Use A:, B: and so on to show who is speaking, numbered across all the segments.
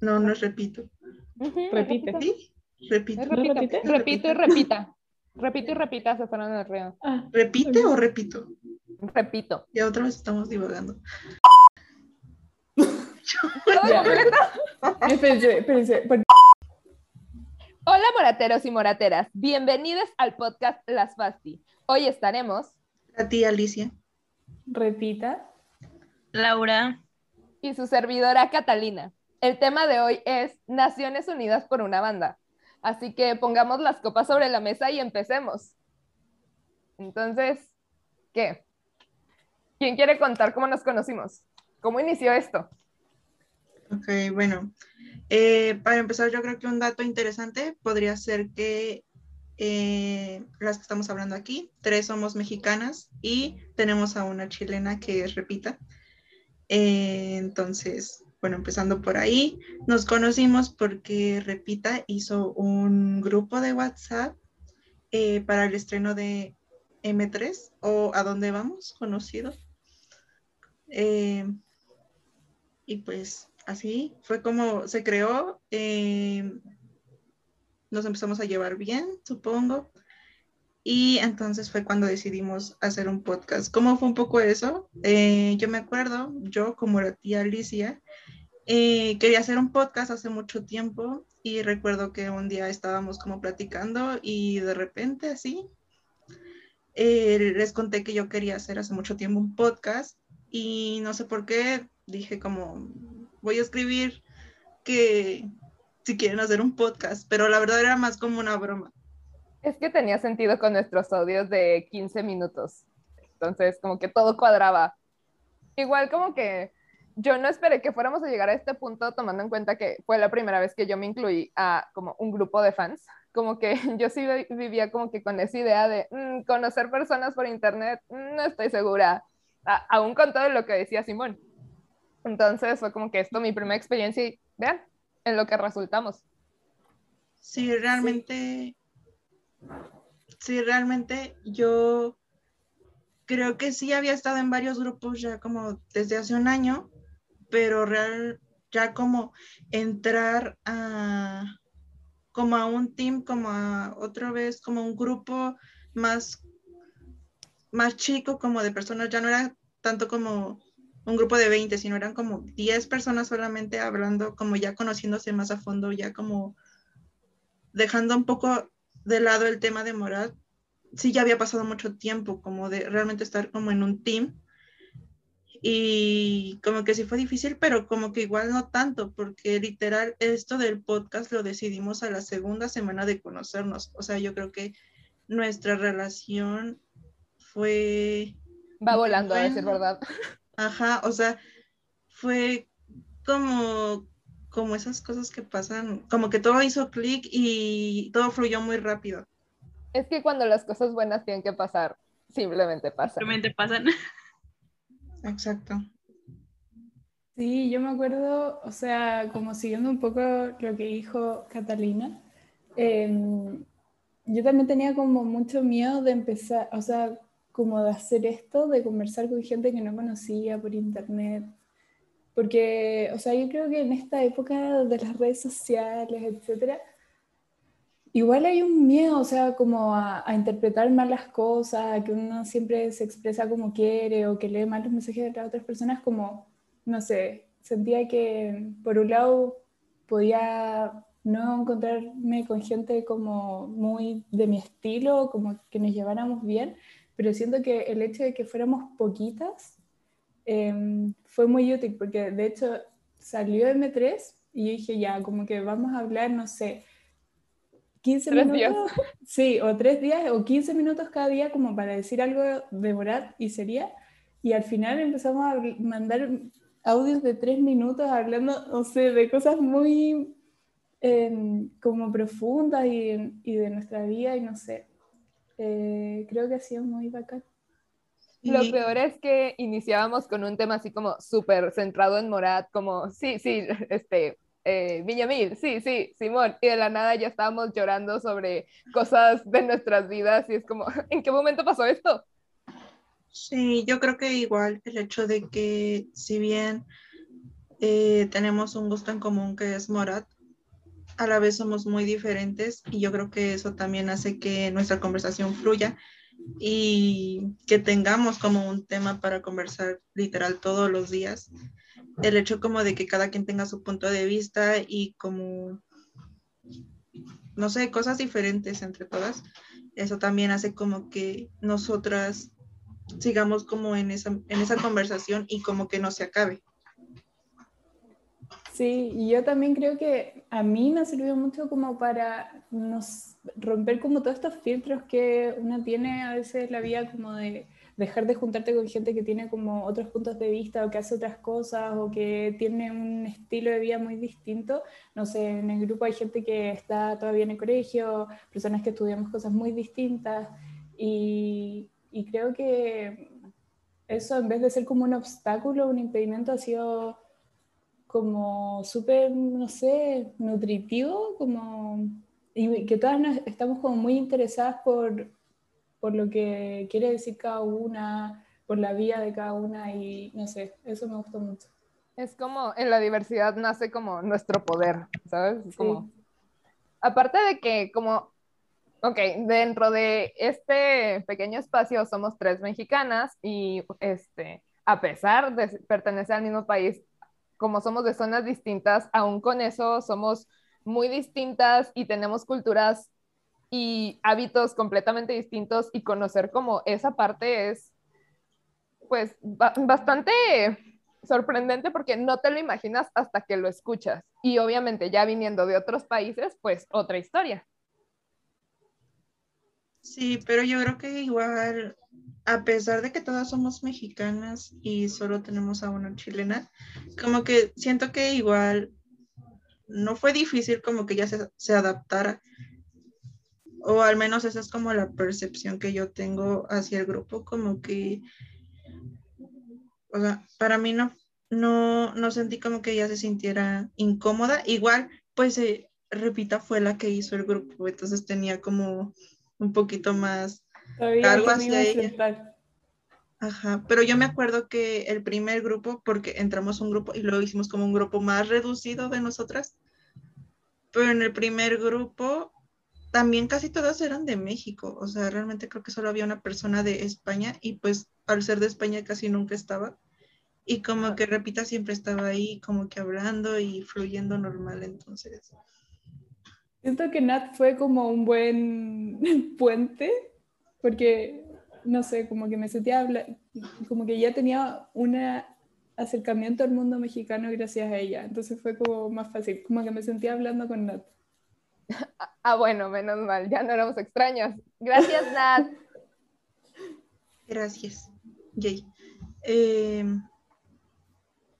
A: No, no es repito.
B: Repite.
A: ¿Sí? Repito.
B: ¿No repite?
C: Repito y repita. Repito y repita, se fueron al río.
B: Ah,
A: ¿Repite o repito?
C: Repito.
A: Ya otra vez estamos divagando.
C: ¿Todo
B: Ya.
C: completo?
B: Espérense, espérense. por-
C: Hola morateros y morateras, bienvenidos al podcast Las Fasti. Hoy estaremos
A: La tía Alicia.
B: Repita.
D: Laura.
C: y su servidora Catalina. El tema de hoy es Naciones Unidas por una banda. Así que pongamos las copas sobre la mesa y empecemos. Entonces, ¿qué? ¿Quién quiere contar cómo nos conocimos? ¿Cómo inició esto?
A: Ok, bueno. Eh, para empezar, yo creo que un dato interesante podría ser que eh, las que estamos hablando aquí, tres somos mexicanas y tenemos a una chilena que es Repita. Eh, entonces, bueno, empezando por ahí, nos conocimos porque Repita hizo un grupo de WhatsApp para el estreno de M3 o A Dónde Vamos, conocido. Y pues así fue como se creó. eh, nos empezamos a llevar bien, supongo. Y entonces fue cuando decidimos hacer un podcast. ¿Cómo fue un poco eso? Eh, yo me acuerdo, yo como la tía Alicia, eh, quería hacer un podcast hace mucho tiempo y recuerdo que un día estábamos como platicando y de repente así les conté que yo quería hacer hace mucho tiempo un podcast y no sé por qué dije como voy a escribir que si quieren hacer un podcast, pero la verdad era más como una broma.
C: Es que tenía sentido con nuestros audios de 15 minutos. Entonces, como que todo cuadraba. Igual como que yo no esperé que fuéramos a llegar a este punto tomando en cuenta que fue la primera vez que yo me incluí a como un grupo de fans. Como que yo sí vi- vivía como que con esa idea de "Mm, conocer personas por internet, mm, no estoy segura, A- aún con todo lo que decía Simón. Entonces fue como que esto mi primera experiencia y vean en lo que resultamos.
A: Sí, realmente, sí, realmente yo creo que sí había estado en varios grupos ya como desde hace un año, pero real, ya como entrar a como a un team, como a otra vez, como un grupo más, más chico, como de personas, ya no era tanto como un grupo de 20, sino eran como 10 personas solamente hablando, como ya conociéndose más a fondo, ya como dejando un poco de lado el tema de moral, sí ya había pasado mucho tiempo como de realmente estar como en un team y como que sí fue difícil, pero como que igual no tanto, porque literal esto del podcast lo decidimos a la segunda semana de conocernos, o sea, yo creo que nuestra relación fue
C: Va volando, a decir
A: Bueno.
C: verdad.
A: Ajá, o sea, fue como, como esas cosas que pasan, como que todo hizo clic y todo fluyó muy rápido.
C: Es que cuando las cosas buenas tienen que pasar, simplemente pasan.
D: Simplemente pasan.
A: Exacto.
B: Sí, yo me acuerdo, o sea, como siguiendo un poco lo que dijo Catalina, em, yo también tenía como mucho miedo de empezar, o sea, como de hacer esto, de conversar con gente que no conocía por internet, porque, o sea, yo creo que en esta época de las redes sociales, etcétera, igual hay un miedo, o sea, como a, a interpretar mal las cosas, que uno siempre se expresa como quiere o que lee mal los mensajes de las otras personas, como, no sé, sentía que por un lado podía no encontrarme con gente como muy de mi estilo, como que nos lleváramos bien, pero siento que el hecho de que fuéramos poquitas eh, fue muy útil, porque de hecho salió M3 y yo dije, ya, como que vamos a hablar, no sé, 15
C: Tres
B: minutos,
C: días.
B: sí, o tres días, o 15 minutos cada día como para decir algo de Borat y sería, y al final empezamos a mandar audios de tres minutos hablando, no sé, de cosas muy em, como profundas y, y de nuestra vida y no sé. Eh, creo que ha sido muy bacán.
C: Lo peor es que iniciábamos con un tema así como súper centrado en Morat, como, sí, sí, este, eh, Viñamil, sí, sí, Simón, y de la nada ya estábamos llorando sobre cosas de nuestras vidas y es como, ¿en qué momento pasó esto?
A: Sí, yo creo que igual el hecho de que si bien eh, tenemos un gusto en común que es Morat, a la vez somos muy diferentes y yo creo que eso también hace que nuestra conversación fluya y que tengamos como un tema para conversar literal todos los días. El hecho como de que cada quien tenga su punto de vista y como, no sé, cosas diferentes entre todas, eso también hace como que nosotras sigamos como en esa, en esa conversación y como que no se acabe.
B: Sí, y yo también creo que a mí me ha servido mucho como para nos romper como todos estos filtros que uno tiene a veces la vida como de dejar de juntarte con gente que tiene como otros puntos de vista o que hace otras cosas o que tiene un estilo de vida muy distinto. No sé, en el grupo hay gente que está todavía en el colegio, personas que estudiamos cosas muy distintas y, y creo que eso en vez de ser como un obstáculo, un impedimento, ha sido como súper, no sé, nutritivo, como, y que todas nos, estamos como muy interesadas por, por lo que quiere decir cada una, por la vida de cada una, y no sé, eso me gustó mucho.
C: Es como en la diversidad nace como nuestro poder, ¿sabes? Como, aparte de que como, ok, dentro de este pequeño espacio somos tres mexicanas y este, a pesar de pertenecer al mismo país, como somos de zonas distintas, aún con eso somos muy distintas y tenemos culturas y hábitos completamente distintos y conocer como esa parte es pues bastante sorprendente porque no te lo imaginas hasta que lo escuchas y obviamente ya viniendo de otros países pues otra historia.
A: Sí, pero yo creo que igual a pesar de que todas somos mexicanas y solo tenemos a una chilena, como que siento que igual no fue difícil como que ya se, se adaptara. O al menos esa es como la percepción que yo tengo hacia el grupo, como que, o sea, para mí no, no, no sentí como que ella se sintiera incómoda. Igual, pues, eh, Repita fue la que hizo el grupo, entonces tenía como un poquito más cargo hacia ella. Ajá, pero yo me acuerdo que el primer grupo, porque entramos un grupo y luego hicimos como un grupo más reducido de nosotras, pero en el primer grupo también casi todas eran de México, o sea, realmente creo que solo había una persona de España y pues al ser de España casi nunca estaba. Y como que Repita siempre estaba ahí como que hablando y fluyendo normal, entonces.
B: Siento que Nat fue como un buen puente porque, no sé, como que me sentía, hablar, como que ya tenía un acercamiento al mundo mexicano gracias a ella, entonces fue como más fácil, como que me sentía hablando con Nat.
C: Ah, bueno, menos mal, ya no éramos extraños. Gracias, Nat.
A: Gracias, Jay. Em,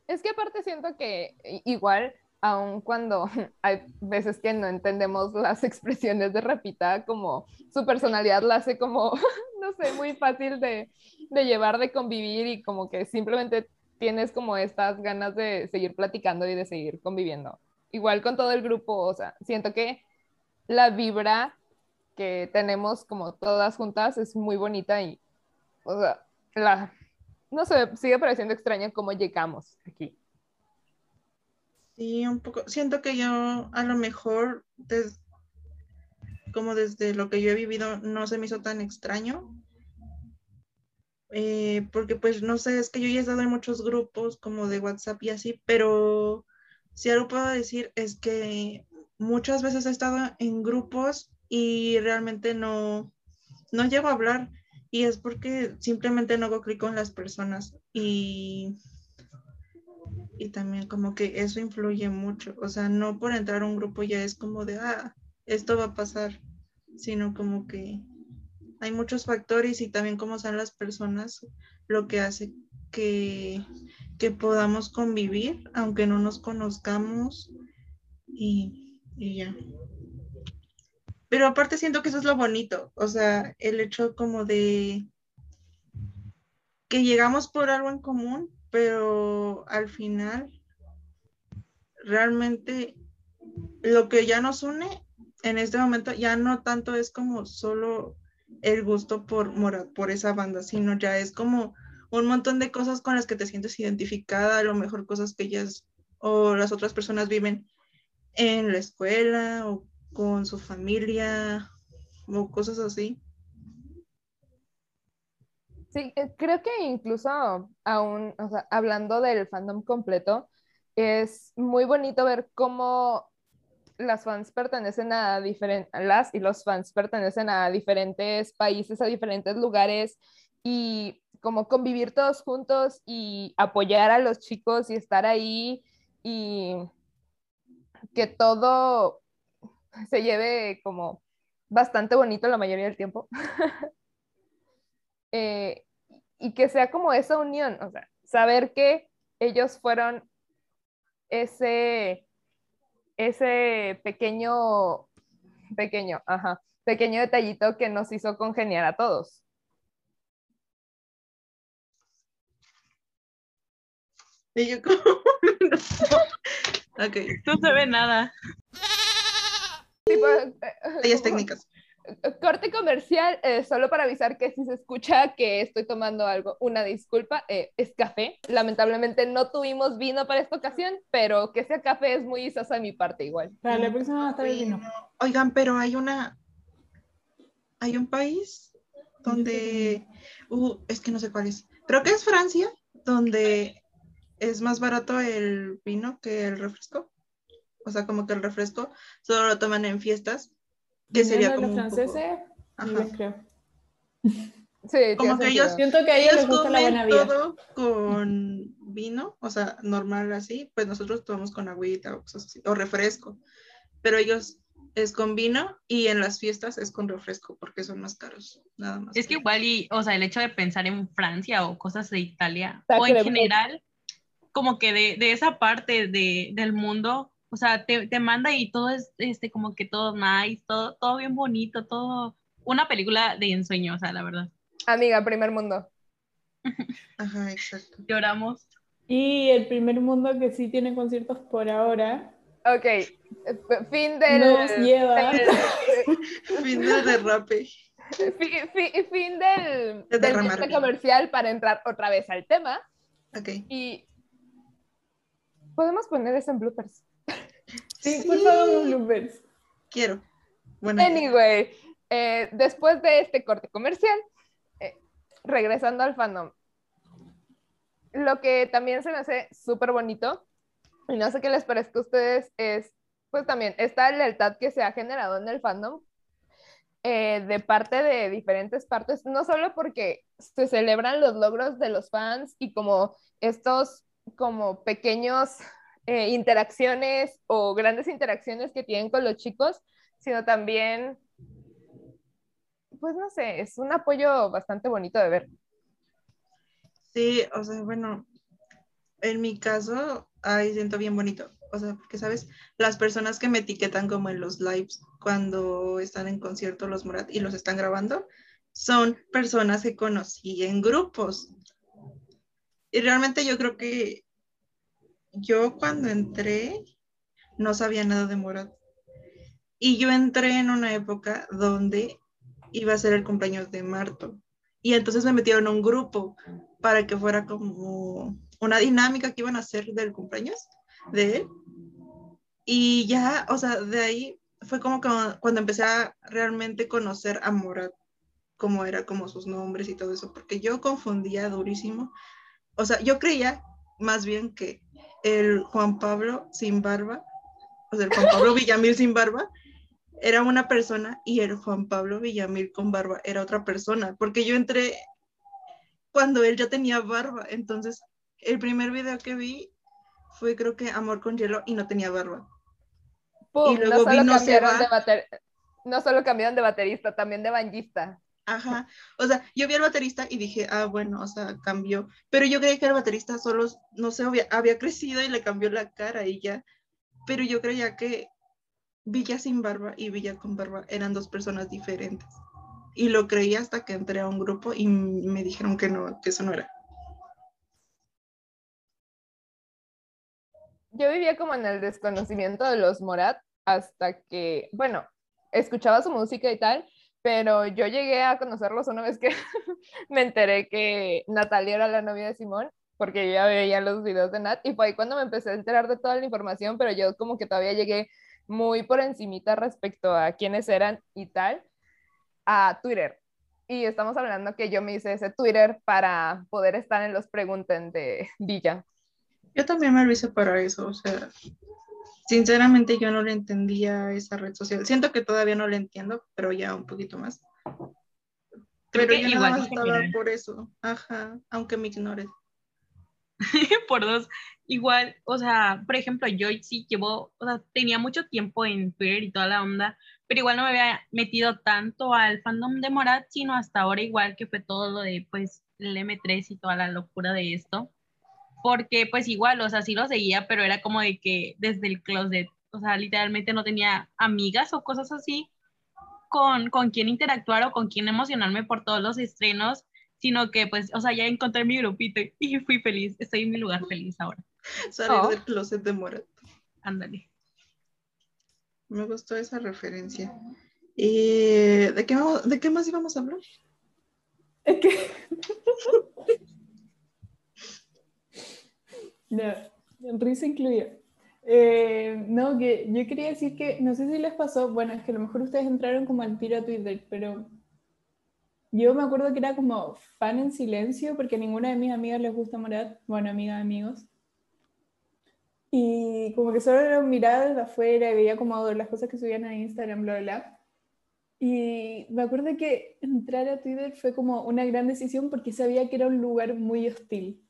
C: es que aparte siento que igual aun cuando hay veces que no entendemos las expresiones de Repita, como su personalidad la hace como, no sé, muy fácil de, de, llevar, de convivir y como que simplemente tienes como estas ganas de seguir platicando y de seguir conviviendo. Igual con todo el grupo, o sea, siento que la vibra que tenemos como todas juntas es muy bonita y, o sea, la, no sé, sigue pareciendo extraño cómo llegamos aquí.
A: Sí, un poco. Siento que yo a lo mejor, como desde lo que yo he vivido, no se me hizo tan extraño. Eh, porque pues no sé, es que yo ya he estado en muchos grupos como de WhatsApp y así, pero si algo puedo decir es que muchas veces he estado en grupos y realmente no, no llego a hablar y es porque simplemente no hago clic con las personas y y también como que eso influye mucho, o sea, no por entrar a un grupo ya es como de, ah, esto va a pasar, sino como que hay muchos factores y también cómo son las personas lo que hace que, que podamos convivir, aunque no nos conozcamos y, y ya. Pero aparte siento que eso es lo bonito, o sea, el hecho como de que llegamos por algo en común pero al final realmente lo que ya nos une en este momento ya no tanto es como solo el gusto por Morat, por esa banda, sino ya es como un montón de cosas con las que te sientes identificada, a lo mejor cosas que ellas o las otras personas viven en la escuela o con su familia o cosas así.
C: Sí, eh, creo que incluso aún, o sea, hablando del fandom completo, es muy bonito ver cómo las fans pertenecen a diferentes, las y los fans pertenecen a diferentes países, a diferentes lugares y como convivir todos juntos y apoyar a los chicos y estar ahí y que todo se lleve como bastante bonito la mayoría del tiempo. Eh, y que sea como esa unión, o sea, saber que ellos fueron ese, ese pequeño, pequeño, ajá, pequeño detallito que nos hizo congeniar a todos.
A: Y yo como... ok.
D: No se ve nada.
C: Tipo,
A: Ellas técnicas.
C: Corte comercial, eh, solo para avisar que si se escucha que estoy tomando algo, una disculpa, eh, es café. Lamentablemente no tuvimos vino para esta ocasión, pero que sea café es muy isosa de mi parte igual.
B: Para la próxima va a estar el vino.
A: Oigan, pero hay una... Hay un país donde... Uh, es que no sé cuál es. Creo que es Francia, donde es más barato el vino que el refresco. O sea, como que el refresco solo lo toman en fiestas que sería como
B: los
A: poco-
B: franceses,
A: Ajá.
B: yo les creo.
C: Sí,
A: Como que ellos-
B: Siento que a ellos les
A: Ellos
B: gusta la buena
A: comen
B: vida.
A: todo con vino, o sea, normal así, pues nosotros tomamos con agüita o cosas así, o refresco, pero ellos es con vino y en las fiestas es con refresco porque son más caros, nada más.
D: Es que igual, y, o sea, el hecho de pensar en Francia o cosas de Italia, o en general, como que de, de esa parte de, del mundo, o sea, te, te manda y todo es este, como que todo nice, todo, todo bien bonito, todo. Una película de ensueño, o sea, la verdad.
C: Amiga, primer mundo.
A: Ajá, exacto.
D: Lloramos.
B: Y el primer mundo que sí tiene conciertos por ahora
C: Ok, fin del...
B: nos lleva
C: del-
A: Fin del derrape.
C: fi- fi- fin del,
A: De
C: del comercial para entrar otra vez al tema.
A: Ok.
C: Y podemos poner eso en bloopers.
B: Sí, por favor, bloopers.
A: Quiero. Bueno.
C: Anyway, eh, después de este corte comercial, eh, regresando al fandom, lo que también se me hace súper bonito, y no sé qué les parezca a ustedes, es pues también esta lealtad que se ha generado en el fandom eh, de parte de diferentes partes, no solo porque se celebran los logros de los fans y como estos como pequeños eh, interacciones o grandes interacciones que tienen con los chicos, sino también, pues no sé, es un apoyo bastante bonito de ver.
A: Sí, o sea, bueno, en mi caso, ahí siento bien bonito. O sea, porque, ¿sabes? Las personas que me etiquetan como en los lives cuando están en concierto los Morat y los están grabando, son personas que conocí en grupos. Y realmente yo creo que yo cuando entré no sabía nada de Morat. Y yo entré en una época donde iba a ser el cumpleaños de Marto. Y entonces me metieron a un grupo para que fuera como una dinámica que iban a hacer del cumpleaños de él. Y ya, o sea, de ahí fue como que cuando empecé a realmente conocer a Morat, cómo era, como sus nombres y todo eso, porque yo confundía durísimo. O sea, yo creía más bien que el Juan Pablo sin barba, o sea, el Juan Pablo Villamil sin barba, era una persona y el Juan Pablo Villamil con barba era otra persona, porque yo entré cuando él ya tenía barba, entonces el primer video que vi fue creo que Amor con Hielo y no tenía barba.
C: ¡Pum!
A: Y luego
C: no, solo bater- no solo cambiaron de baterista, también de banjista.
A: Ajá, o sea, yo vi al baterista y dije, ah, bueno, o sea, cambió, pero yo creí que el baterista solo, no sé, había, había crecido y le cambió la cara y ya, pero yo creía que Villa sin barba y Villa con barba eran dos personas diferentes. Y lo creí hasta que entré a un grupo y me dijeron que no, que eso no era.
C: yo vivía como en el desconocimiento de los Morat hasta que, bueno, escuchaba su música y tal, pero yo llegué a conocerlos una vez que me enteré que Natalia era la novia de Simón, porque yo ya veía los videos de Nat, y fue ahí cuando me empecé a enterar de toda la información, pero yo como que todavía llegué muy por encimita respecto a quiénes eran y tal, a Twitter. Y estamos hablando que yo me hice ese Twitter para poder estar en los pregunten de Villa.
A: Yo también me lo hice para eso, o sea, sinceramente yo no le entendía esa red social. Siento que todavía no le entiendo, pero ya un poquito más. Pero yo igual nada estaba por eso, ajá, aunque me ignores.
D: por dos. Igual, o sea, por ejemplo, yo sí llevo, o sea, tenía mucho tiempo en Twitter y toda la onda, pero igual no me había metido tanto al fandom de Morat, sino hasta ahora igual que fue todo lo de, pues, el M3 y toda la locura de esto. Porque, pues, igual, o sea, sí lo seguía, pero era como de que desde el closet, o sea, literalmente no tenía amigas o cosas así con, con quien interactuar o con quien emocionarme por todos los estrenos sino que pues, o sea, ya encontré mi grupito y fui feliz, estoy en mi lugar feliz ahora.
A: Salir oh. del closet de Morat.
D: Ándale.
A: Me gustó esa referencia. ¿Y de qué, de qué más íbamos a hablar?
B: Es que... no, risa incluida. Eh, no, que yo quería decir que, no sé si les pasó, bueno, es que a lo mejor ustedes entraron como al tiro a Twitter, pero yo me acuerdo que era como fan en silencio porque a ninguna de mis amigas les gusta Morat, bueno, amigas, amigos. Y como que solo era mirada desde afuera y veía como las cosas que subían a Instagram, bla, bla, bla. Y me acuerdo que entrar a Twitter fue como una gran decisión porque sabía que era un lugar muy hostil.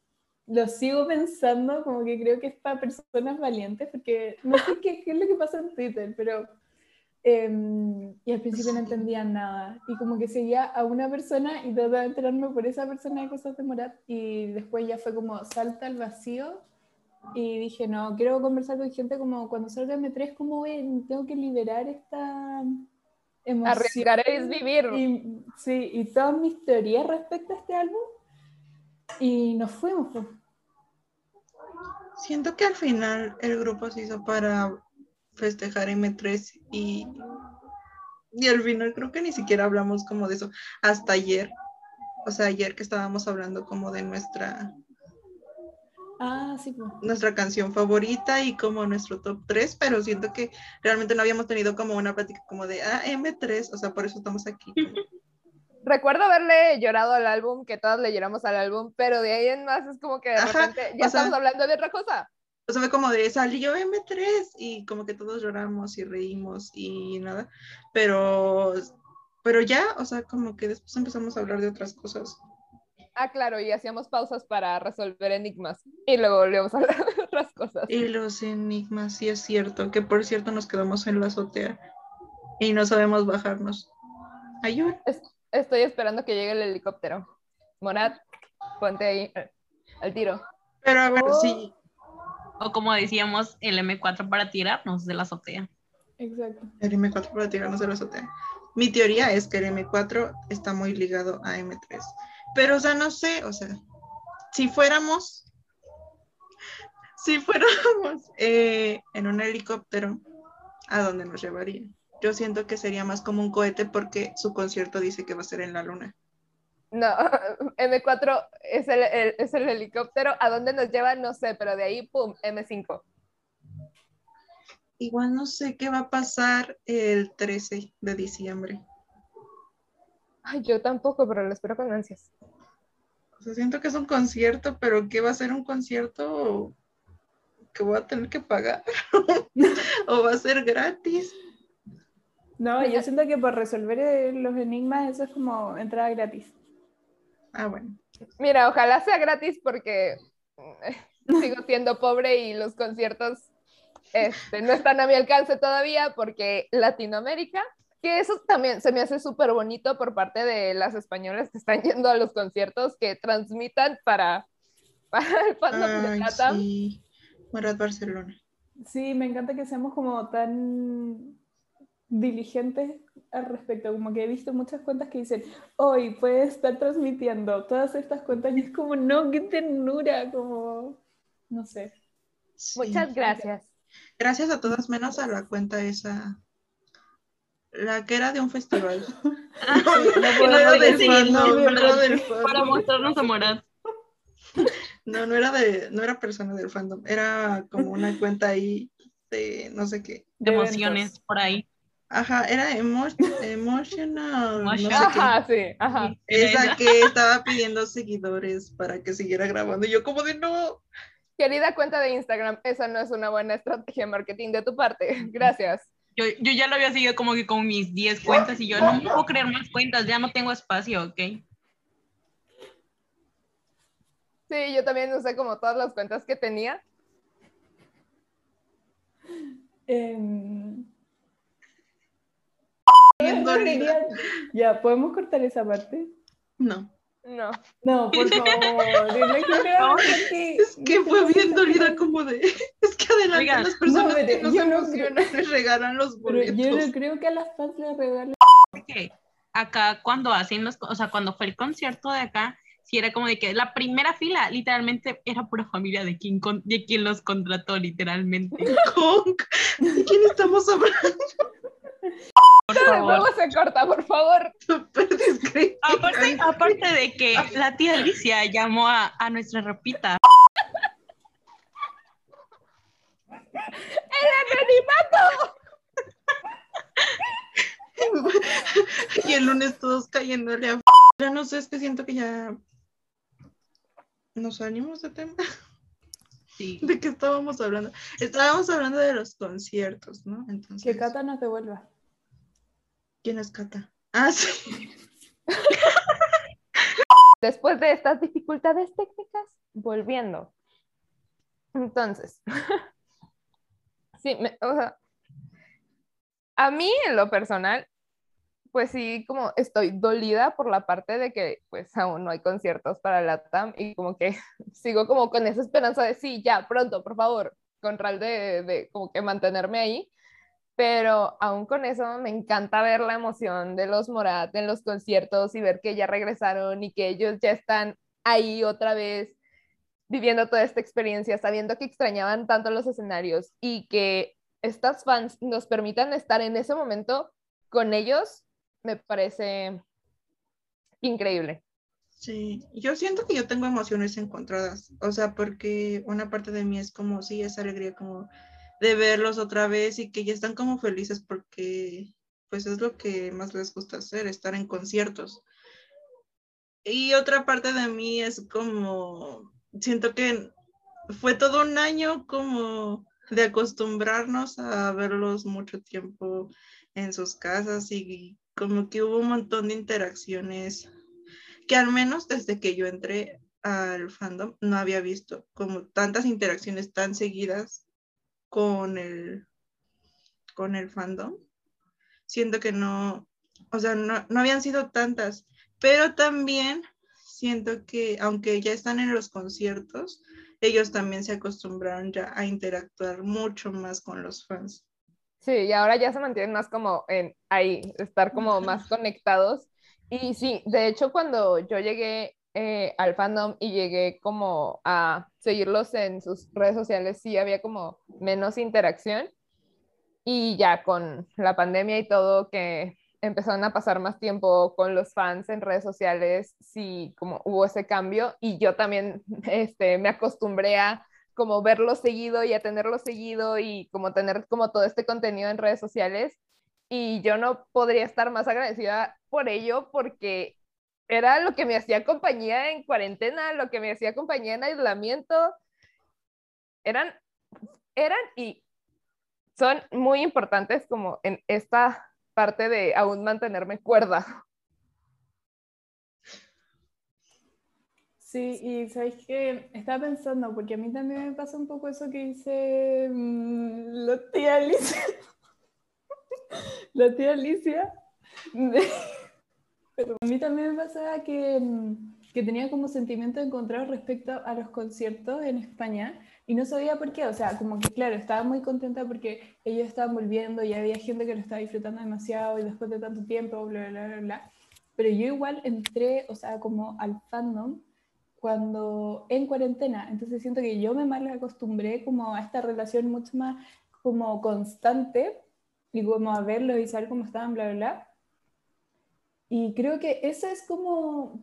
B: Lo sigo pensando, como que creo que es para personas valientes, porque no sé qué, qué es lo que pasa en Twitter, pero Em, y al principio no entendía nada. Y como que seguía a una persona y trataba de enterarme por esa persona de cosas de Morat. Y después ya fue como salta al vacío. Y dije, no, quiero conversar con gente como cuando salga M3, como tengo que liberar esta
C: emoción. Arriesgar es vivir.
B: Y, sí, y todas mis teorías respecto a este álbum. Y nos fuimos. Pues.
A: Siento que al final el grupo se hizo para festejar M3 y, y al final creo que ni siquiera hablamos como de eso hasta ayer. O sea, ayer que estábamos hablando como de nuestra
B: Ah, sí.
A: Nuestra canción favorita y como nuestro top 3, pero siento que realmente no habíamos tenido como una plática como de ah, M3, o sea, por eso estamos aquí.
C: Recuerdo haberle llorado al álbum, que todas le lloramos al álbum, pero de ahí en más es como que de repente ya estamos hablando de otra cosa
A: o sea, fue como de salió M3 y como que todos lloramos y reímos y nada, pero, pero ya, o sea, como que después empezamos a hablar de otras cosas.
C: Ah, claro, y hacíamos pausas para resolver enigmas y luego volvíamos a hablar de otras cosas.
A: Y los enigmas, sí es cierto, que por cierto nos quedamos en la azotea y no sabemos bajarnos. Ayúdame.
C: Estoy esperando que llegue el helicóptero. Monat, ponte ahí eh, al tiro.
A: Pero a ver, si oh.
D: O como decíamos, el M4 para tirarnos de la azotea.
B: Exacto.
A: El M4 para tirarnos de la azotea. Mi teoría es que el M4 está muy ligado a M3. Pero, o sea, no sé, o sea, si fuéramos, si fuéramos eh, en un helicóptero, ¿a dónde nos llevaría? Yo siento que sería más como un cohete porque su concierto dice que va a ser en la luna.
C: No, M4 es el, es el helicóptero. ¿A dónde nos lleva? No sé, pero de ahí, ¡pum! M5.
A: Igual no sé qué va a pasar el 13 de diciembre.
C: Ay, yo tampoco, pero lo espero con ansias.
A: O sea, siento que es un concierto, pero ¿qué va a ser un concierto que voy a tener que pagar? ¿O va a ser gratis?
B: No, yo siento que por resolver los enigmas eso es como entrada gratis.
A: Ah, bueno.
C: Mira, ojalá sea gratis porque eh, sigo siendo pobre y los conciertos este, no están a mi alcance todavía porque Latinoamérica, que eso también se me hace súper bonito por parte de las españolas que están yendo a los conciertos, que transmitan para, para el fandom de plata.
A: Sí, Barcelona.
B: Sí, me encanta que seamos como tan diligentes al respecto, como que he visto muchas cuentas que dicen, hoy puede estar transmitiendo todas estas cuentas y es como, no, qué ternura, como, no sé.
A: Sí.
C: Muchas gracias.
A: Gracias a todas, menos a la cuenta esa. La que era de un festival.
B: no
A: No era del no del
D: Para mostrarnos amor.
A: No, no era de, no era persona del fandom, era como una cuenta ahí de no sé qué.
D: De
B: De
D: emociones
B: eventos.
D: por ahí.
A: Ajá, era emo- emotional, no sé qué.
C: Ajá, sí, ajá.
A: Esa que estaba pidiendo seguidores para que siguiera grabando. Y yo como de no.
C: Querida cuenta de Instagram, esa no es una buena estrategia de marketing de tu parte. Gracias.
D: Yo, yo ya lo había seguido como que con mis 10 cuentas y yo no puedo crear más cuentas, ya no tengo espacio, ¿ok?
C: Sí, yo también usé como todas las cuentas que tenía.
B: Em,
A: Bien
B: no
A: dolida.
B: quería- Ya, ¿podemos cortar esa parte?
A: No.
C: No.
B: No, por favor. dile que que-
A: Es que fue bien dolida como de. Es que adelante
D: Oigan,
A: las personas
B: no,
A: que
B: pero
A: nos
B: yo no
A: emocionan les regalan los
B: Pero yo
A: boletos.
B: no creo que a las fans les regalen.
D: que acá cuando hacen los, o sea, cuando fue el concierto de acá, sí era como de que la primera fila literalmente era pura familia de quien, con- de quien los contrató literalmente.
A: ¿De quién estamos hablando?
D: Por
C: De nuevo
D: favor.
C: se corta, por favor.
D: Aparte, aparte de que la tía Alicia llamó a, a nuestra ropita.
A: y el lunes todos cayéndole a. Ya no sé, es que siento que ya. Nos salimos de tema.
D: Sí.
A: ¿De qué estábamos hablando? Estábamos hablando de los conciertos, ¿no? Entonces.
B: Que Cata nos devuelva.
A: ¿Quién es Cata? Ah, sí.
C: Después de estas dificultades técnicas, volviendo. Entonces, sí, me- o sea, a mí en lo personal, pues sí, como estoy dolida por la parte de que pues aún no hay conciertos para la TAM y como que sigo como con esa esperanza de sí, ya, pronto, por favor, con ral de, de como que mantenerme ahí. Pero aún con eso me encanta ver la emoción de los Morat en los conciertos y ver que ya regresaron y que ellos ya están ahí otra vez viviendo toda esta experiencia, sabiendo que extrañaban tanto los escenarios y que estas fans nos permitan estar en ese momento con ellos, me parece increíble.
A: Sí, yo siento que yo tengo emociones encontradas, o sea, porque una parte de mí es como, sí, esa alegría como de verlos otra vez y que ya están como felices porque pues es lo que más les gusta hacer, estar en conciertos. Y otra parte de mí es como, siento que fue todo un año como de acostumbrarnos a verlos mucho tiempo en sus casas y como que hubo un montón de interacciones que al menos desde que yo entré al fandom no había visto como tantas interacciones tan seguidas con el con el fandom. Siento que no, o sea, no, no habían sido tantas, pero también siento que aunque ya están en los conciertos, ellos también se acostumbraron ya a interactuar mucho más con los fans.
C: Sí, y ahora ya se mantienen más como en ahí, estar como más conectados. Y sí, de hecho, cuando yo llegué eh, al fandom y llegué como a seguirlos en sus redes sociales, sí había como menos interacción. Y ya con la pandemia y todo, que empezaron a pasar más tiempo con los fans en redes sociales, sí, como hubo ese cambio. Y yo también este, me acostumbré a como verlo seguido y a tenerlo seguido y como tener como todo este contenido en redes sociales. Y yo no podría estar más agradecida por ello porque era lo que me hacía compañía en cuarentena, lo que me hacía compañía en aislamiento. Eran, eran y son muy importantes como en esta parte de aún mantenerme cuerda.
B: Sí, y sabéis que estaba pensando, porque a mí también me pasa un poco eso que dice mm, la tía Alicia. la tía Alicia. Pero a mí también me pasaba que, mm, que tenía como sentimiento encontrado respecto a los conciertos en España y no sabía por qué. O sea, como que claro, estaba muy contenta porque ellos estaban volviendo y había gente que lo estaba disfrutando demasiado y después de tanto tiempo, bla, bla, bla, bla. Pero yo igual entré, o sea, como al fandom cuando en cuarentena. Entonces siento que yo me mal acostumbré como a esta relación mucho más como constante y como a verlo y saber cómo estaban, bla, bla, bla. Y creo que ese es como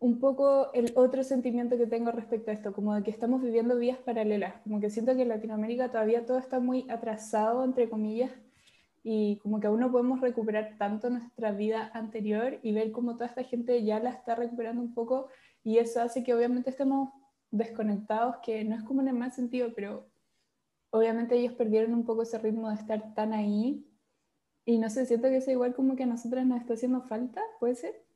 B: un poco el otro sentimiento que tengo respecto a esto, como de que estamos viviendo vías paralelas, como que siento que en Latinoamérica todavía todo está muy atrasado, entre comillas, y como que aún no podemos recuperar tanto nuestra vida anterior y ver cómo toda esta gente ya la está recuperando un poco y eso hace que obviamente estemos desconectados, que no es como en el mal sentido, pero obviamente ellos perdieron un poco ese ritmo de estar tan ahí y no sé, siento que es igual como que a nosotras nos está haciendo falta, ¿puede ser?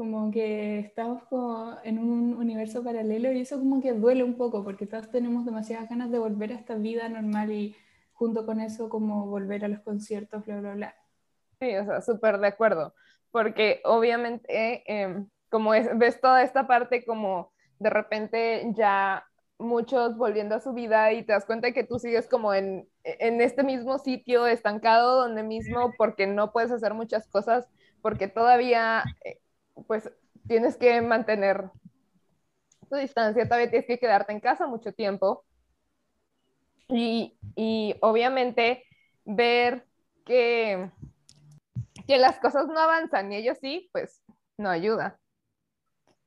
B: Como que estamos como en un universo paralelo y eso como que duele un poco porque todos tenemos demasiadas ganas de volver a esta vida normal y junto con eso como volver a los conciertos, bla, bla, bla.
C: Sí, o sea, súper de acuerdo, porque obviamente em, como es, ves toda esta parte como de repente ya muchos volviendo a su vida y te das cuenta que tú sigues como en, en este mismo sitio estancado donde mismo porque no puedes hacer muchas cosas porque todavía eh, pues tienes que mantener tu distancia, todavía tienes que quedarte en casa mucho tiempo. Y, y obviamente ver que, que las cosas no avanzan y ellos sí, pues no ayuda.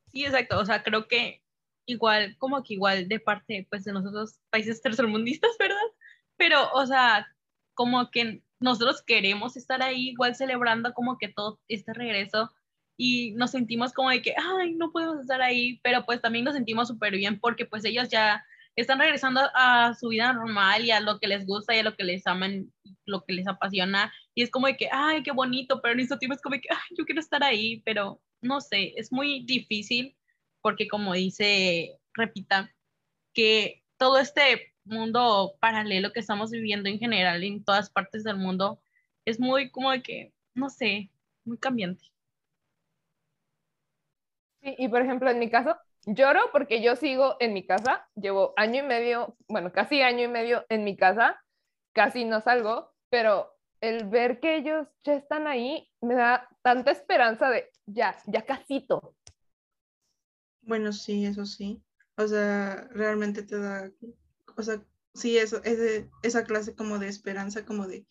D: Sí, exacto. O sea, creo que igual, como que igual de parte pues de nosotros, países tercermundistas, ¿verdad? Pero, o sea, como que nosotros queremos estar ahí igual celebrando como que todo este regreso y nos sentimos como de que, ay, no podemos estar ahí, pero pues también nos sentimos súper bien porque pues ellos ya están regresando a su vida normal y a lo que les gusta y a lo que les aman, lo que les apasiona. Y es como de que, ay, qué bonito, pero en mismo tiempo es como de que, ay, yo quiero estar ahí, pero no sé, es muy difícil porque como dice, repita, que todo este mundo paralelo que estamos viviendo en general en todas partes del mundo es muy como de que, no sé, muy cambiante
C: y por ejemplo, en mi caso, lloro porque yo sigo en mi casa, llevo año y medio, bueno, casi año y medio en mi casa, casi no salgo, pero el ver que ellos ya están ahí me da tanta esperanza de ya, ya casito.
A: Bueno, sí, eso sí. O sea, realmente te da, o sea, sí, eso, es esa clase como de esperanza, como de,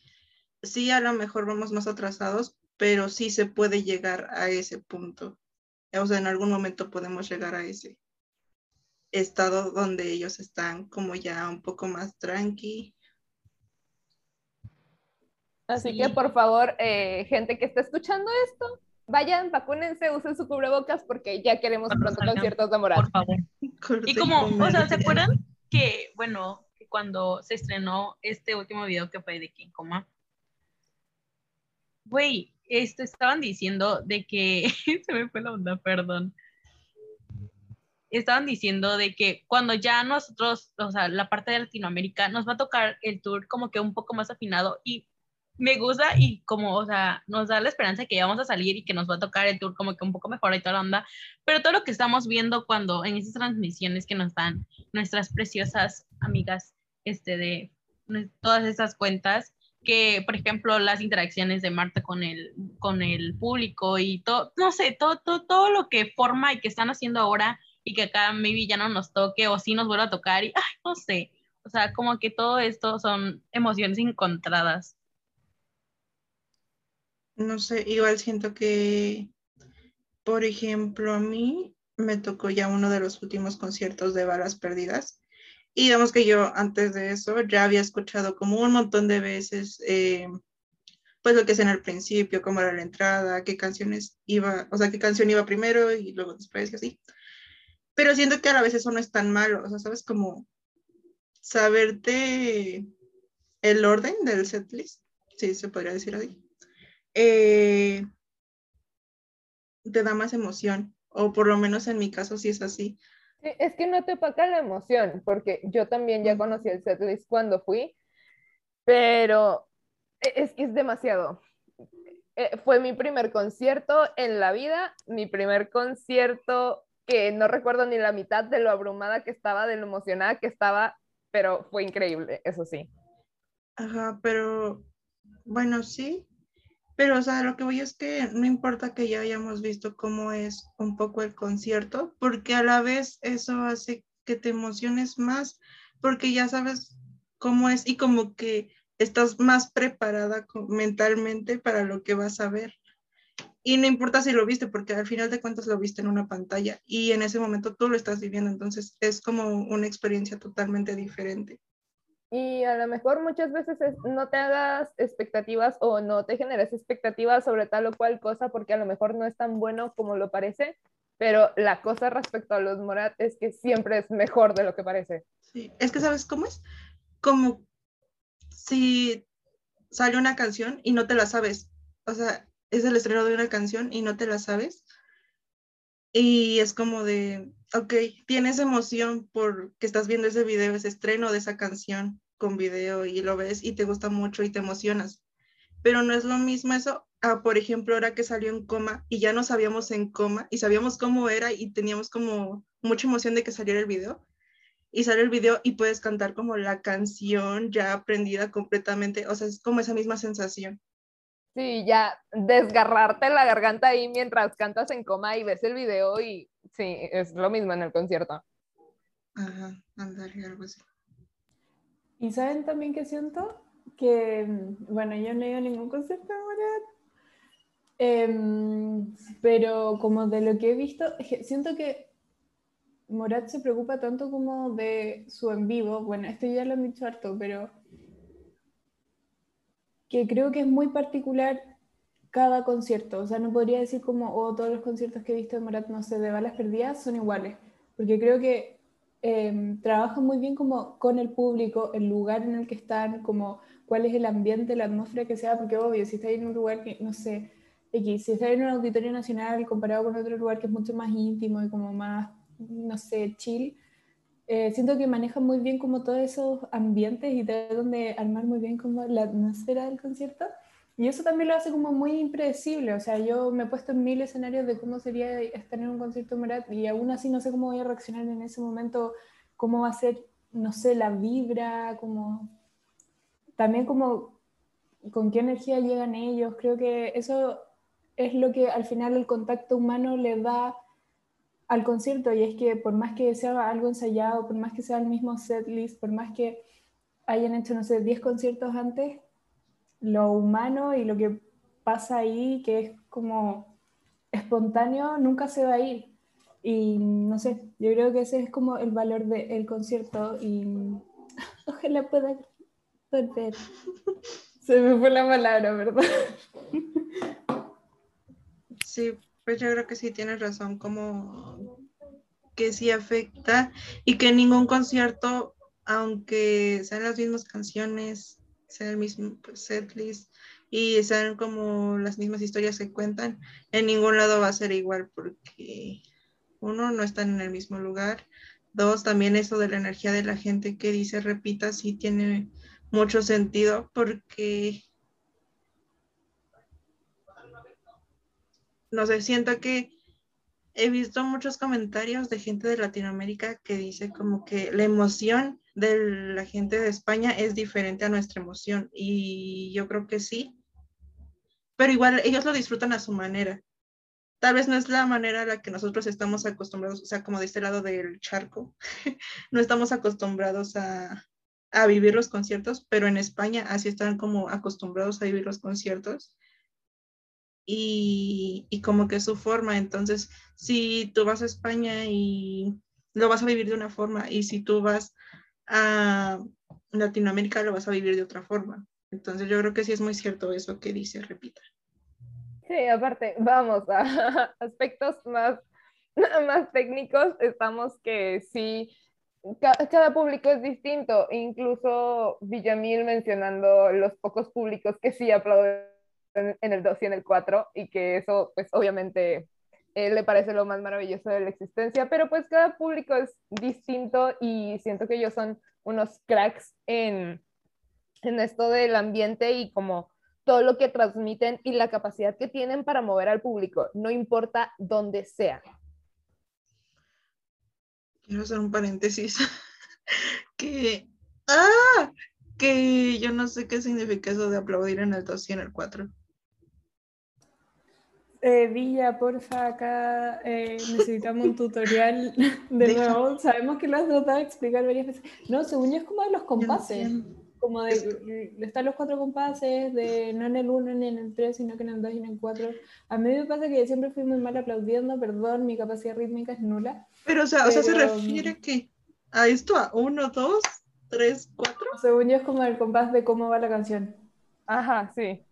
A: sí, a lo mejor vamos más atrasados, pero sí se puede llegar a ese punto o sea, en algún momento podemos llegar a ese estado donde ellos están como ya un poco más tranqui.
C: Así que por favor, eh, gente que está escuchando esto, vayan, vacúnense, usen su cubrebocas porque ya queremos pronto conciertos de moral.
D: Por favor. Y como, o sea, ¿se acuerdan que, bueno, cuando se estrenó este último video que fue de King Coma? Güey, esto estaban diciendo de que, se me fue la onda, perdón. Estaban diciendo de que cuando ya nosotros, o sea, la parte de Latinoamérica, nos va a tocar el tour como que un poco más afinado y me gusta y como, o sea, nos da la esperanza de que ya vamos a salir y que nos va a tocar el tour como que un poco mejor y toda la onda, pero todo lo que estamos viendo cuando en esas transmisiones que nos dan nuestras preciosas amigas este, de todas esas cuentas, que, por ejemplo, las interacciones de Marta con el, con el público y todo, no sé, todo, todo, todo lo que forma y que están haciendo ahora y que acá maybe ya no nos toque o sí nos vuelva a tocar y, ay, no sé, o sea, como que todo esto son emociones encontradas.
A: No sé, igual siento que, por ejemplo, a mí me tocó ya uno de los últimos conciertos de Balas Perdidas y digamos que yo antes de eso ya había escuchado como un montón de veces, eh, pues lo que es en el principio, cómo era la entrada, qué canciones iba, o sea, qué canción iba primero y luego después y así. Pero siento que a la vez eso no es tan malo, o sea, sabes como saberte el orden del setlist, sí, se podría decir así, eh, te da más emoción, o por lo menos en mi caso sí es así
C: es que no te opaca la emoción, porque yo también ya conocí el setlist cuando fui, pero e, es que es demasiado. Eh, fue mi primer concierto en la vida, mi primer concierto que no recuerdo ni la mitad de lo abrumada que estaba, de lo emocionada que estaba, pero fue increíble, eso sí.
A: Ajá, pero bueno, sí, Pero, o sea, lo que voy es que no importa que ya hayamos visto cómo es un poco el concierto, porque a la vez eso hace que te emociones más, porque ya sabes cómo es y como que estás más preparada mentalmente para lo que vas a ver. Y no importa si lo viste, porque al final de cuentas lo viste en una pantalla y en ese momento tú lo estás viviendo, entonces es como una experiencia totalmente diferente.
C: Y a lo mejor muchas veces no te hagas expectativas o no te generes expectativas sobre tal o cual cosa porque a lo mejor no es tan bueno como lo parece, pero la cosa respecto a los Morat es que siempre es mejor de lo que parece.
A: Sí, es que sabes cómo es, como si sale una canción y no te la sabes, o sea, es el estreno de una canción y no te la sabes. Y es como de, ok, tienes emoción porque estás viendo ese video, ese estreno de esa canción con video y lo ves y te gusta mucho y te emocionas. Pero no es lo mismo eso a, por ejemplo, ahora que salió en coma y ya no sabíamos en coma y sabíamos cómo era y teníamos como mucha emoción de que saliera el video. Y sale el video y puedes cantar como la canción ya aprendida completamente. O sea, es como esa misma sensación.
C: Sí, ya desgarrarte la garganta ahí mientras cantas en coma y ves el video y sí, es lo mismo en el concierto.
A: Ajá, andar algo así.
B: Y saben también que siento que, bueno, yo no he ido a ningún concierto de Morat, em, pero como de lo que he visto, siento que Morat se preocupa tanto como de su en vivo, bueno, esto ya lo han dicho harto, pero que creo que es muy particular cada concierto. O sea, no podría decir como, oh, todos los conciertos que he visto de Morat, no sé, de balas perdidas son iguales. Porque creo que eh, trabajan muy bien como con el público, el lugar en el que están, como cuál es el ambiente, la atmósfera que sea, porque obvio, si está en un lugar que, no sé, X, si está en un auditorio nacional comparado con otro lugar que es mucho más íntimo y como más, no sé, chill, eh, siento que manejan muy bien como todos esos ambientes y tratan de armar muy bien como la atmósfera del concierto. Y eso también lo hace como muy impredecible. O sea, yo me he puesto en mil escenarios de cómo sería estar en un concierto Morat y aún así no sé cómo voy a reaccionar en ese momento, cómo va a ser, no sé, la vibra, como... También como con qué energía llegan ellos. Creo que eso es lo que al final el contacto humano le da al concierto y es que por más que sea algo ensayado, por más que sea el mismo set list, por más que hayan hecho, no sé, 10 conciertos antes, lo humano y lo que pasa ahí, que es como espontáneo, nunca se va a ir. Y no sé, yo creo que ese es como el valor del concierto y ojalá pueda volver. Se me fue la palabra, ¿verdad?
A: Sí, pues yo creo que sí tienes razón, como que sí afecta y que ningún concierto, aunque sean las mismas canciones, sea el mismo pues, setlist y sean como las mismas historias que cuentan, en ningún lado va a ser igual porque uno, no están en el mismo lugar, dos, también eso de la energía de la gente que dice repita sí tiene mucho sentido porque no sé, siento que he visto muchos comentarios de gente de Latinoamérica que dice como que la emoción de la gente de España es diferente a nuestra emoción y yo creo que sí, pero igual ellos lo disfrutan a su manera. Tal vez no es la manera a la que nosotros estamos acostumbrados, o sea, como de este lado del charco, no estamos acostumbrados a, a vivir los conciertos, pero en España así están como acostumbrados a vivir los conciertos y, como que su forma. Entonces, si tú vas a España y lo vas a vivir de una forma y si tú vas a Latinoamérica lo vas a vivir de otra forma. Entonces, yo creo que sí es muy cierto eso que dice, repita.
C: Sí, aparte, vamos a aspectos más, más técnicos, estamos que sí, cada público es distinto, incluso Villamil mencionando los pocos públicos que sí aplauden en el 2 y en el 4 y que eso pues obviamente él le parece lo más maravilloso de la existencia, pero pues cada público es distinto y siento que ellos son unos cracks en, en esto del ambiente y como todo lo que transmiten y la capacidad que tienen para mover al público, no importa dónde sea.
A: Quiero hacer un paréntesis que, ah, que yo no sé qué significa eso de aplaudir en el 2 y en el 4.
B: Eh, Villa, porfa, acá eh, necesitamos un tutorial de
A: Deja.
B: nuevo. Sabemos que lo has tratado de explicar varias veces. No, según yo es como de los compases. Como de, están los cuatro compases, de no en el 1 ni en el 3, sino que en el 2 y en el 4. A mí me pasa que yo siempre fui muy mal aplaudiendo, perdón, mi capacidad rítmica es nula.
A: Pero, o sea, o sea, se refiere a qué? ¿A esto? ¿A uno, dos, tres, cuatro?
B: Según yo es como el compás de cómo va la canción.
C: Ajá, sí.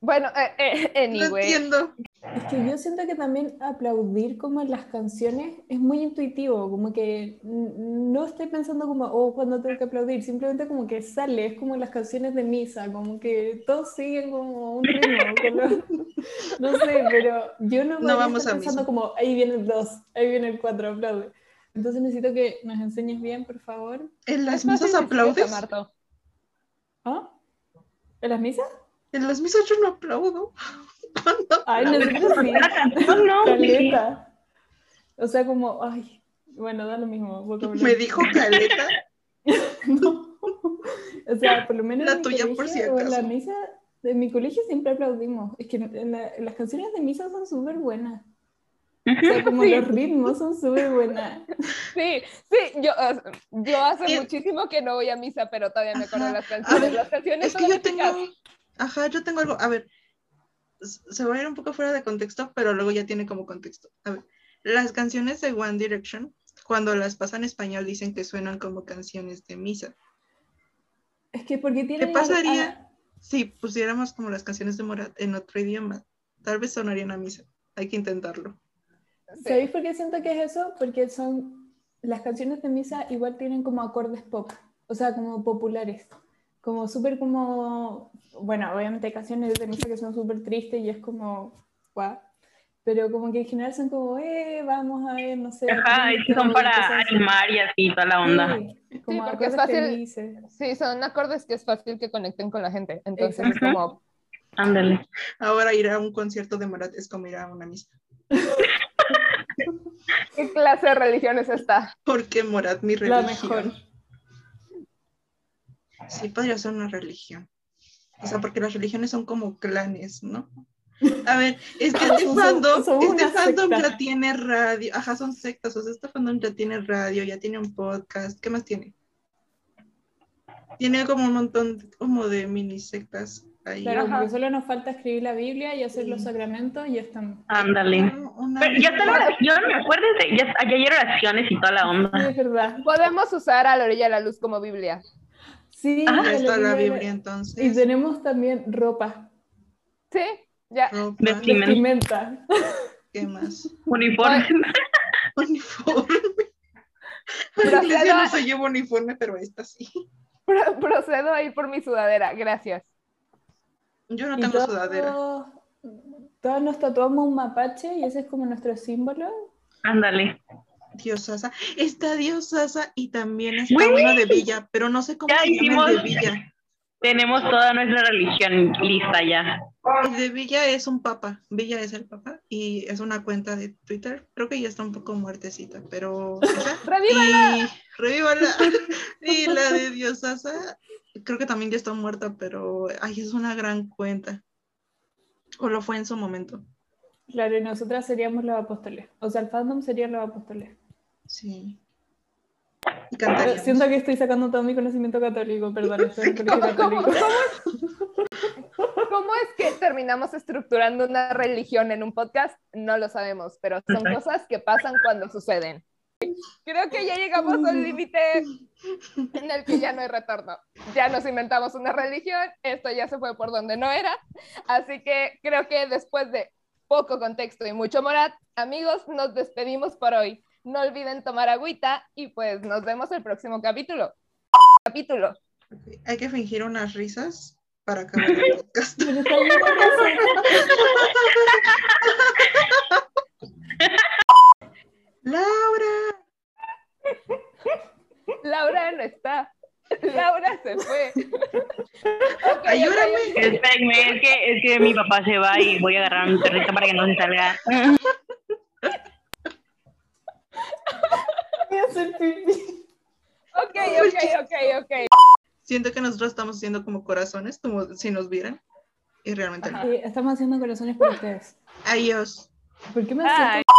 C: Bueno, eh, eh,
A: No
C: anyway.
A: entiendo.
B: Es que yo siento que también aplaudir como en las canciones es muy intuitivo, como que no estoy pensando como, oh, cuando tengo que aplaudir, simplemente como que sale, es como en las canciones de misa, como que todos siguen como un ritmo, no sé, pero yo no, podría
A: vamos a
B: pensando
A: misa.
B: como, ahí viene el 2, ahí viene el 4, aplaude. Entonces necesito que nos enseñes bien, por favor.
A: ¿En las misas aplaudes?
B: ¿Ah? ¿En las misas?
A: En las misas yo no aplaudo.
B: Ay.
D: La canción no.
B: Caleta. O sea, como, ay, bueno, da lo mismo. vocabulario.
A: Me dijo caleta.
B: No. O sea, por lo menos
A: La
B: en
A: tuya por si
B: o en la
A: acaso.
B: misa de mi colegio siempre aplaudimos. Es que en la- en las canciones de misa son súper buenas. O sea, como
C: Sí.
B: los ritmos son súper buenas.
C: Sí, sí, yo, eh, yo hace
A: Y-
C: muchísimo que no voy a misa, pero todavía me acuerdo de las canciones.
A: ver,
C: las canciones
A: Es que
C: son
A: yo tengo. Ajá, yo tengo algo. A ver, se va a ir un poco fuera de contexto, pero luego ya tiene como contexto. A ver, las canciones de One Direction, cuando las pasan en español, dicen que suenan como canciones de misa.
B: Es que porque
A: ¿Qué
B: tienen...
A: pasaría si pusiéramos como las canciones de Morat en otro idioma? Tal vez sonarían a misa. Hay que intentarlo.
C: Sí.
B: ¿Sabéis por qué siento que es eso? Porque son... Las canciones de misa igual tienen como acordes pop. O sea, como populares. Como súper como... Bueno, obviamente hay canciones de misa que son súper tristes y es como... guau. Pero como que en general son como, eh, vamos a ver, no sé.
D: Ajá, es que son
B: Cristo", y
D: para animar y así, toda la onda.
B: Sí, como
C: porque es fácil.
B: felices.
C: Sí, son acordes que es fácil que conecten con la gente. Entonces es
B: Exacto.
C: como,
D: Ándale.
A: Ahora ir a un concierto de Morat es como ir a una misa.
C: ¿qué clase de religión es esta?
A: Porque Morat, mi
B: La
A: religión.
B: mejor.
A: Sí, podría ser una religión. O sea, porque las religiones son como clanes, ¿no? A ver, es que este fandom, este fandom ya tiene radio, ajá, son sectas, o sea, este fandom ya tiene radio, ya tiene un podcast, ¿qué más tiene? Tiene como un montón de- como de mini sectas ahí.
B: Claro,
C: Ajá.
B: porque solo nos falta escribir la Biblia y hacer los
A: Sí.
B: sacramentos y ya estamos.
D: Ándale.
A: Una
D: Pero ya está la
A: mezcla.
D: oración, acuérdense, ya, ya hay oraciones y toda la
B: Sí,
D: onda.
B: es verdad.
C: Podemos usar a la orilla de la luz como Biblia.
B: Sí,
A: Ah,
B: la
A: está la
B: Biblia-
A: Biblia
B: Y
A: entonces.
B: tenemos también ropa,
C: Sí, ya.
A: ropa,
D: Vestimenta.
B: vestimenta.
A: ¿Qué más?
D: Uniforme.
A: Uniforme. Iglesia
C: queda-
A: no se lleva uniforme, pero esta sí.
C: Pro- procedo a ir por mi sudadera. Gracias.
A: Yo no tengo
B: todos-
A: sudadera.
B: Todos nos tatuamos un mapache y ese es como nuestro símbolo.
D: Ándale.
A: Diosasa. Está Diosasa y también está
D: Güey.
A: uno de Villa, pero no sé cómo
D: Ya
A: se llama el de Villa.
D: Tenemos toda nuestra religión lista ya.
A: El de Villa es un papa. Villa es el papa y es una cuenta de Twitter. Creo que ya está un poco muertecita, pero.
C: ¡Revívala!
A: Y revívala. Y la de Diosasa, creo que también ya está muerta, pero ay, es una gran cuenta. O lo fue en su momento.
B: Claro, y nosotras seríamos los apóstoles. O sea, el fandom sería los apóstoles.
A: Sí. Y cantaríamos.
B: Siento que estoy sacando todo mi conocimiento católico, perdón, estoy en
C: ¿Cómo,
B: católico.
C: cómo es que terminamos estructurando una religión en un podcast? No lo sabemos, pero son cosas que pasan cuando suceden. Creo que ya llegamos a un límite en el que ya no hay retorno. Ya nos inventamos una religión, esto ya se fue por donde no era. Así que creo que después de poco contexto y mucho morat, amigos, nos despedimos por hoy. No olviden tomar agüita y pues nos vemos el próximo capítulo. Capítulo.
A: Hay que fingir unas risas para acabar el podcast. Laura.
C: Laura no está. Laura se fue. Ok,
A: Ayúdame.
D: Espérenme, es que, es que mi papá se va y voy a agarrar un perrito para que no se salga.
B: Voy a hacer pipí.
C: Ok, ok, ok, ok.
A: Siento que nosotros estamos haciendo como corazones, como si nos vieran. Y realmente no.
B: Sí, estamos haciendo corazones para ustedes.
A: Adiós.
B: ¿Por qué me acerco